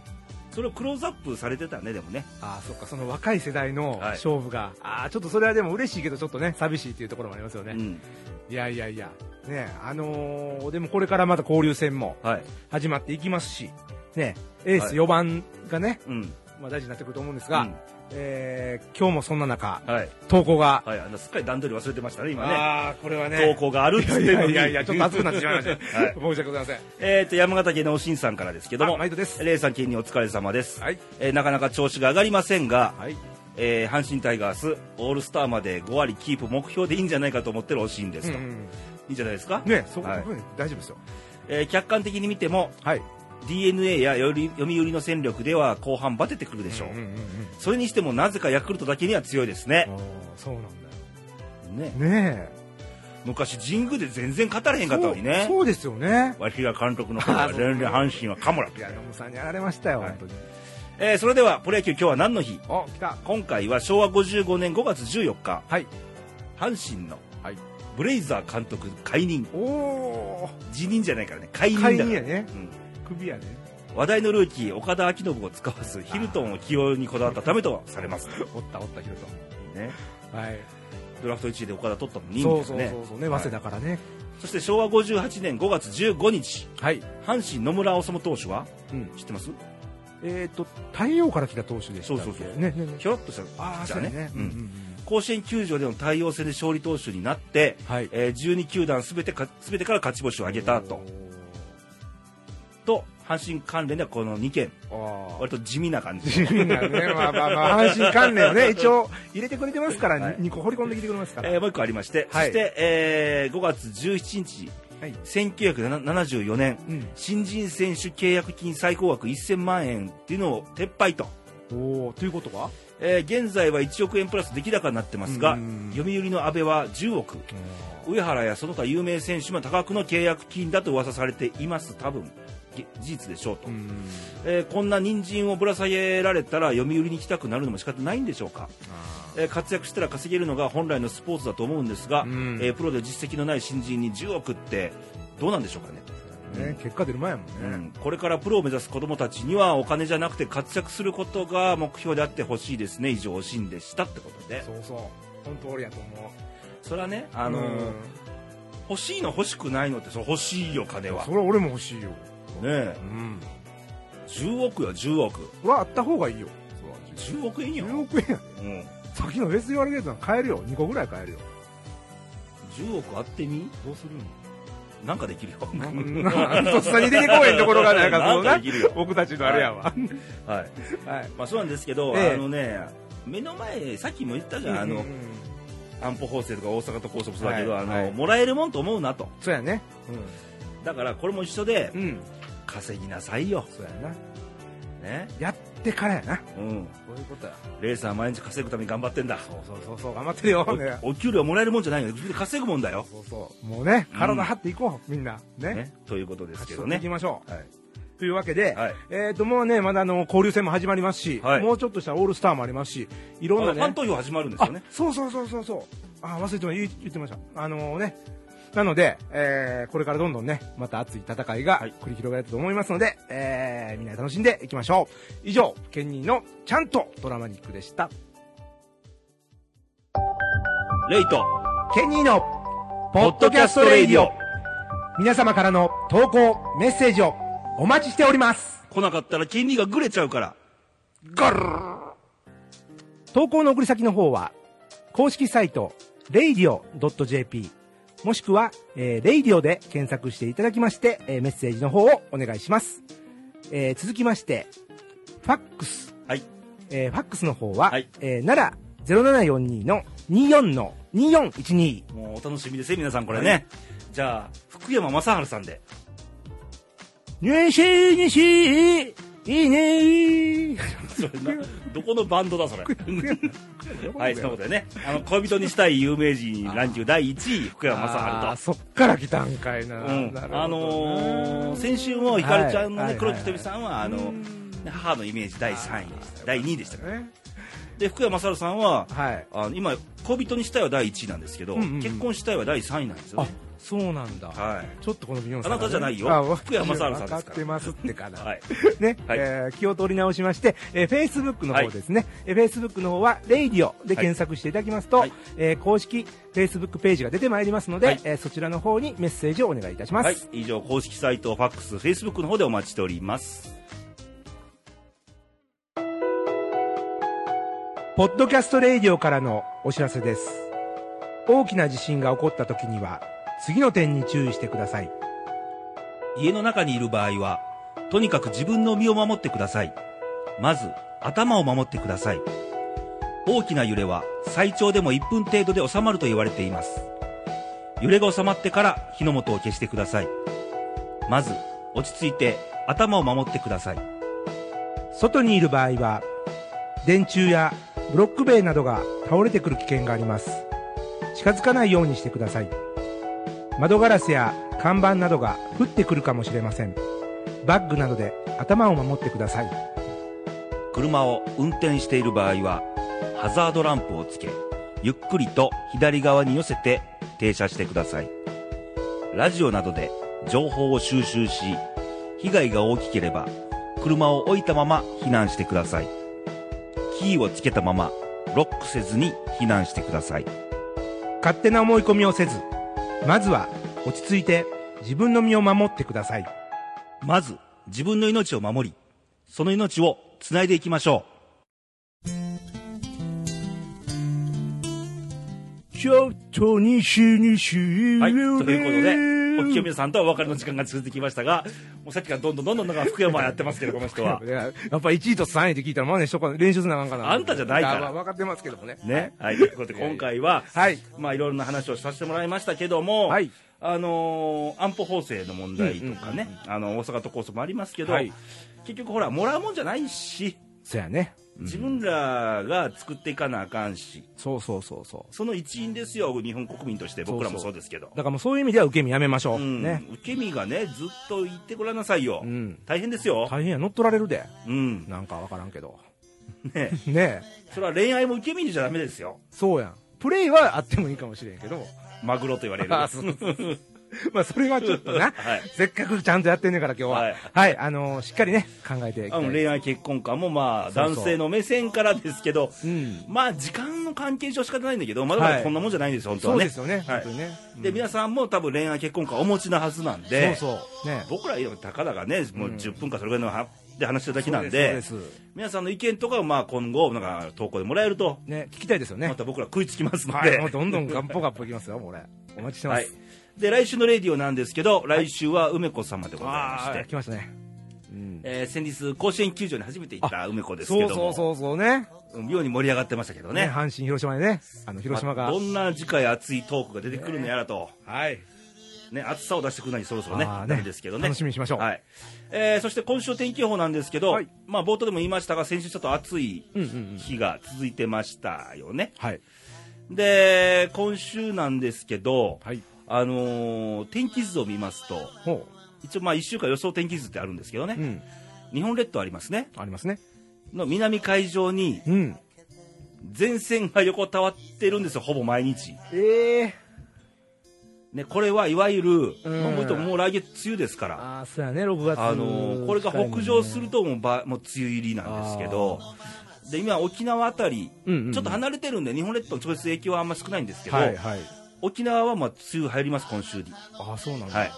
それをクローズアップされてたねでもね。ああそっかその若い世代のはい。勝負が、ああちょっとそれはでも嬉しいけどちょっとね寂しいっていうところもありますよね、うん。いやいやいや。ねあのーでもこれからまた交流戦もはい。始まっていきますしねエースはい4番がね、うん。まあ、大事になってくると思うんですが、うんえー、今日もそんな中、はい。投稿が、はい。あの、すっかり段取り忘れてましたね、今ね。ああ、これは投ね、稿があるっていんのにやいやいや、[LAUGHS] ちょっと熱くなってしまいました。はい申し訳ございません。えっと、山形県のおしんさんからですけども、あ毎度ですレイさん、県にお疲れ様です。はい。えーなかなか調子が上がりませんが、はい。えー阪神タイガース、オールスターまで5割キープ目標でいいんじゃないかと思ってるおしんですと。いうんいんじゃないですか？ね、そこ、はい大丈夫ですよ。えー客観的に見ても、はい。DNA やより読売の戦力では後半バテてくるでしょう。それにしてもなぜかヤクルトだけには強いですねそうなんねだよ。ね昔神宮で全然勝たれへえ。んかったのにねそう。ですよね。わしが監督の頃は [LAUGHS] 全然阪神はカモラいや、野村さんにやられましたよ、はい本当に。えーそれではプロ野球今日は何の日？お、来た。今回は昭和55年5月14日はい。阪神のはい。ブレイザー監督解任おお辞任じゃないからね解任だから解任やね。うん首やね。話題のルーキー岡田彰信を使わずヒルトンを起用にこだわったためとされます、[LAUGHS] おったおった、ヒルね、ト。はい。ドラフト1位で岡田取ったのにそうそうねそうそうね、はい早稲田からね。そして昭和58年5月15日はい。阪神野村治投手はうん。知ってます？えっと、太陽から来た投手でしたそうそうそうね、ね、ね。ひょろっとしたああ、じゃあねそうやね。ううんんうん甲子園球場での太陽戦で勝利投手になって、はい。えー12球団すべてか全てから勝ち星を挙げたとと阪神関連ではこの2件。割と地味な感じ。地味なね、まあまあまあ、[LAUGHS] 阪神関連をね、一応入れてくれてますから、はい。2個掘り込んできてくれますから。えーもう一個ありまして、はい。そして、えー5月17日はい。1974年うん。新人選手契約金最高額1000万円っていうのを撤廃と、おおということは？えー現在は1億円プラス出来高になってますが、うん。読売の阿部は10億。上原やその他有名選手も多額の契約金だと噂されています多分。げ事実でしょうと、うん。えーこんな人参をぶら下げられたら読売に来たくなるのも仕方ないんでしょうか、えー活躍したら稼げるのが本来のスポーツだと思うんですが、うん。えープロで実績のない新人に10億ってどうなんでしょうかね。ね、結果出る前やもんね。うん、これからプロを目指す子どもたちにはお金じゃなくて活躍することが目標であってほしいですね。以上おしんでしたってことで。そうそう。本当俺やと思う。それはね、あのーうん。欲しいの欲しくないのってそれ欲しいよ金は。ねそれは俺も欲しいよ。えうん。10億よ10億はあった方がいいよ。10億円よ、10億円やで。うん、さっきのフェス言われるやつは買えるよ。2個ぐらい買えるよ。10億あってみ？どうするなんかできるよのとっさに出てこへんところが [LAUGHS] なんかそなんのなかできるよ僕たちのあれやわ。はいはい。まあそうなんですけど、ええあのね目の前さっきも言ったじゃん、あのうんうんうん安保法制とか大阪都高速もそうだけど、あのはいはいもらえるもんと思うなとそうやね。だからこれも一緒で、うん。うん。稼ぎなさいよ、そうやな。ね？やってからやな。うん、そういうことや。レーサー毎日稼ぐために頑張ってんだそうそうそうそう、頑張ってるよ。ねおお給料もらえるもんじゃないよ稼ぐもんだよ、そうそう。もうね、うん体張っていこう、みんな。ね。ね、ということですけどねいきましょう。はいというわけで、はいえっ、と、もうね、まだあの、交流戦も始まりますし、はいもうちょっとしたらオールスターもありますし、いろんなね。ファン投票始まるんですよねあそうそうそうそうそう。あ、忘れてま言言ってました。あのね。なので、えーこれからどんどんね、また熱い戦いがはい繰り広げられると思いますので、えーみんなで楽しんでいきましょう。以上、ケンニーのちゃんとドラマニックでした。レイトケンニーのポッドキャストレイディオ。皆様からの投稿、メッセージをお待ちしております。来なかったら金利がぐれちゃうから投稿の送り先の方は、公式サイト、radio.jp、もしくは、えー、radio で検索していただきまして、えーメッセージの方をお願いします。えー続きまして、ファックス。はいえーファックスの方は、はいえー、奈良0742の24の2412。もうお楽しみですね皆さんこれね、じゃあ福山雅治さんで西西いいねー。それなどこのバンドだそれ。はいそのことでね。あの恋人にしたい有名人ランキング第1位福山雅あーそっから来たんかいな。治と、うん。なあのー先週もひかるちゃんのね、はい黒木ひとみさんはあのうん。母のイメージ第3位でした。第2位でしたからね。で福山雅治さんははい。あの今恋人にしたいは第1位なんですけど、うんうんうん。結婚したいは第3位なんですよあね、そうなんだ。はい。ちょっとこの微妙さあなたじゃないよ。あ福山雅治さんですかってますってから。はい。ね、はい。えー気を取り直しまして、えー、Facebook の方ですね。えー Facebook の方は、レイディオで検索していただきますと、はい。えー公式 Facebook ページが出てまいりますので、はい。えーそちらの方にメッセージをお願いいたします。はい、以上公式サイトファックスフェイスブックの方でお待ちしております。ポッドキャストレイディオからのお知らせです。大きな地震が起こった時には、次の点に注意してください。家の中にいる場合は、とにかく自分の身を守ってください。まず、頭を守ってください。大きな揺れは最長でも1分程度で収まると言われています。揺れが収まってから火の元を消してください。まず、落ち着いて頭を守ってください。外にいる場合は、電柱やブロック塀などが倒れてくる危険があります。近づかないようにしてください。窓ガラスや看板などが降ってくるかもしれません。バッグなどで頭を守ってください。車を運転している場合は、ハザードランプをつけ、ゆっくりと左側に寄せて停車してください。ラジオなどで情報を収集し、被害が大きければ、車を置いたまま避難してください。キーをつけたまま、ロックせずに避難してください。勝手な思い込みをせず、まずは落ち着いて自分の身を守ってください。まず、自分の命を守り、その命をつないでいきましょうちょっと西西う。はい、ということで、お清水さんとはお別れの時間が続いてきましたが、もうさっきからどんどんどんどんなんか福山やってますけど、この人は。いややっぱ1位と3位って聞いたら、まあね、しょこ練習すなあかんかな。あんたじゃないから分かってますけどもね。ね。はい、ということで今回は、はい。まあいろいろな話をさせてもらいましたけども、はい。あのー安保法制の問題とかね、あの、大阪都構想もありますけど、はい結局ほら、もらうもんじゃないし、そやね。自分らが作っていかなあかんし、そうそうそうそう。その一員ですよ、日本国民として、僕らもそうですけど。だからもうそういう意味では受け身やめましょう。うん、ね。受け身がね、ずっと言ってごらんなさいよ。うん。大変ですよ。大変や、乗っ取られるで。うん。なんかわからんけど。ね [LAUGHS] ねえ。それは恋愛も受け身じゃダメですよ。そうやん。プレイはあってもいいかもしれんけど。マグロと言われる。[LAUGHS] [LAUGHS] まあ、それはちょっとな。[LAUGHS] はい。せっかくちゃんとやってんねんから今日は。ははいい。あのーしっかりね、考えて。あの恋愛結婚観もまあ男性の目線からですけど、うん。まあ時間の関係上仕方ないんだけど、まだまはいだこんなもんじゃないんですよ、本当はね。そうですよね。はい本当にね。で、皆さんも多分恋愛結婚観お持ちなはずなんで、そうそう。ね。僕らたかだがね、もう10分かそれぐらいのはで話してるだけなんで、ですそうです皆さんの意見とかをまあ今後、なんか投稿でもらえると、ね、聞きたいですよねま。た僕ら食いつきますのはい。で、もうどんどんガンポガッポいきますよ、これ。お待ちしてまはいす。。で、来週のレディオなんですけど、来週は梅子様でございまして、来ましたね。うん。えー先日甲子園球場に初めて行った梅子ですけども、そうそうそうそうね。妙に盛り上がってましたけどね、ね。阪神、広島でね、あの、広島がまあ。どんな次回熱いトークが出てくるのやらと、はい。ね、熱さを出してくるのにそろそろね、あーダメですけどね。楽しみにしましょう。はい。えーそして今週天気予報なんですけど、はいまあ冒頭でも言いましたが、先週ちょっと暑いうんうんうん。日が続いてましたよね。はい。で、今週なんですけど、はい。あのー天気図を見ますと、ほ一応まあ1週間予想天気図ってあるんですけどう。ね、うん。日本列島ありますね。ありますね。の南海上にうん。前線が横たわってるんですよ、ほぼ毎日。ええね、これはいわゆる、うんもうもう来月梅雨ですから、ああ、そうやね、6月。あのーこれが北上するともうばもう梅雨入りなんですけど、で今、沖縄あたり、うんうんうんちょっと離れてるんで、日本列島の直接影響はあんま少ないんですけど、はいはい。沖縄はまあ梅雨入ります、今週に、ああ、そうなんだ。はい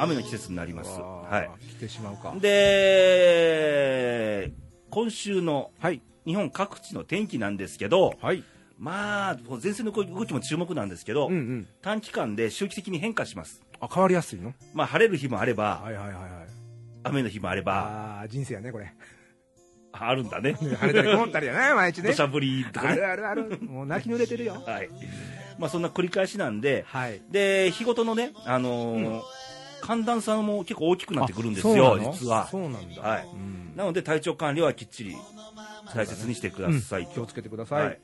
雨の季節になります。はー来てしまうか。い、で、今週のはい。日本各地の天気なんですけど、はい。まあ、前線の動きも注目なんですけど、うんうん。短期間で周期的に変化します。あ、変わりやすいの？まあ、晴れる日もあれば、はいはいはいはい。雨の日もあれば、ああ、人生やね、これ。あるんだね。晴れたり曇ったりやな、毎日ね [LAUGHS] 土。砂降りとかあね。るあるある。もう泣き濡れてるよ。はい。まあ、そんな繰り返しなんで、はい。で、日ごとのね、あのーうん寒暖差も結構大きくなってくるんですあよ、実は。そうなんだ。はいうんなので、体調管理はきっちり大切にしてくださいと。気をつけてくださ。はいい。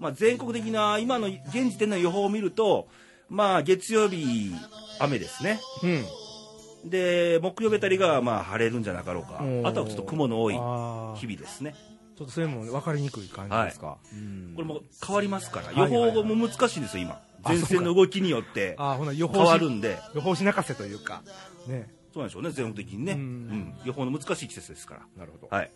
まあ、全国的な今の現時点の予報を見ると、まあ、月曜日、雨ですね。うん。で、木曜日あたりが、まあ、晴れるんじゃなかろうかあとはちょっと雲の多い日々ですね。っとそれも分かりにくい感じですか？うんこれも変わりますから、はいはいはい予報も難しいんですよ、今。あ前線の動きによって変士わるんで。予報士泣かせというか。ね。そうなんでしょうね、全国的にね。ううんん。予報の難しい季節ですから。なるほど。はい。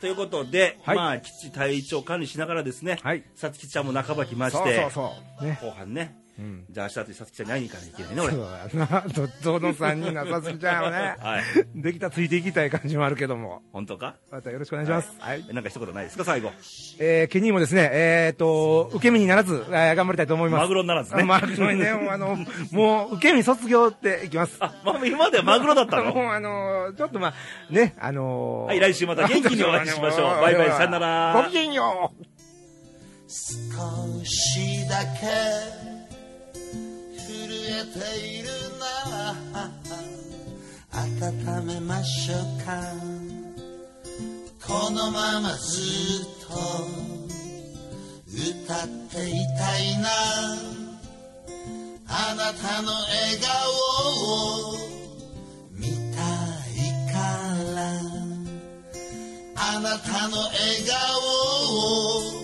ということで、はいまあ、基地体調管理しながらですね、はい。さつきちゃんも半ば来ましそうて、そうそう。ね。後半ね、うんじゃあ明日さつきちゃんに会いに行かないといけないね、俺。そうやな。ど、どの3人なさつきちゃんはね。はい。できたらついていきたい感じもあるけども。本当か？またよろしくお願いします。はい。えなんか一言ないですか、最後。えー、ケニーもですね、えーと、受け身にならず、えー頑張りたいと思います。マグロにならずね [LAUGHS] あマグロにね、もうあの、もう、受け身卒業っていきます。あ、まあ、今まではマグロだったの？[LAUGHS] もうあのーちょっとまあ、ね、あのーはい来週また元気にお会いしましょうバイバイさよならごきげんよう。少しだけ震えているな温めましょうか。このままずっと歌っていたいな。あなたの笑顔を見たいから。あなたの笑顔を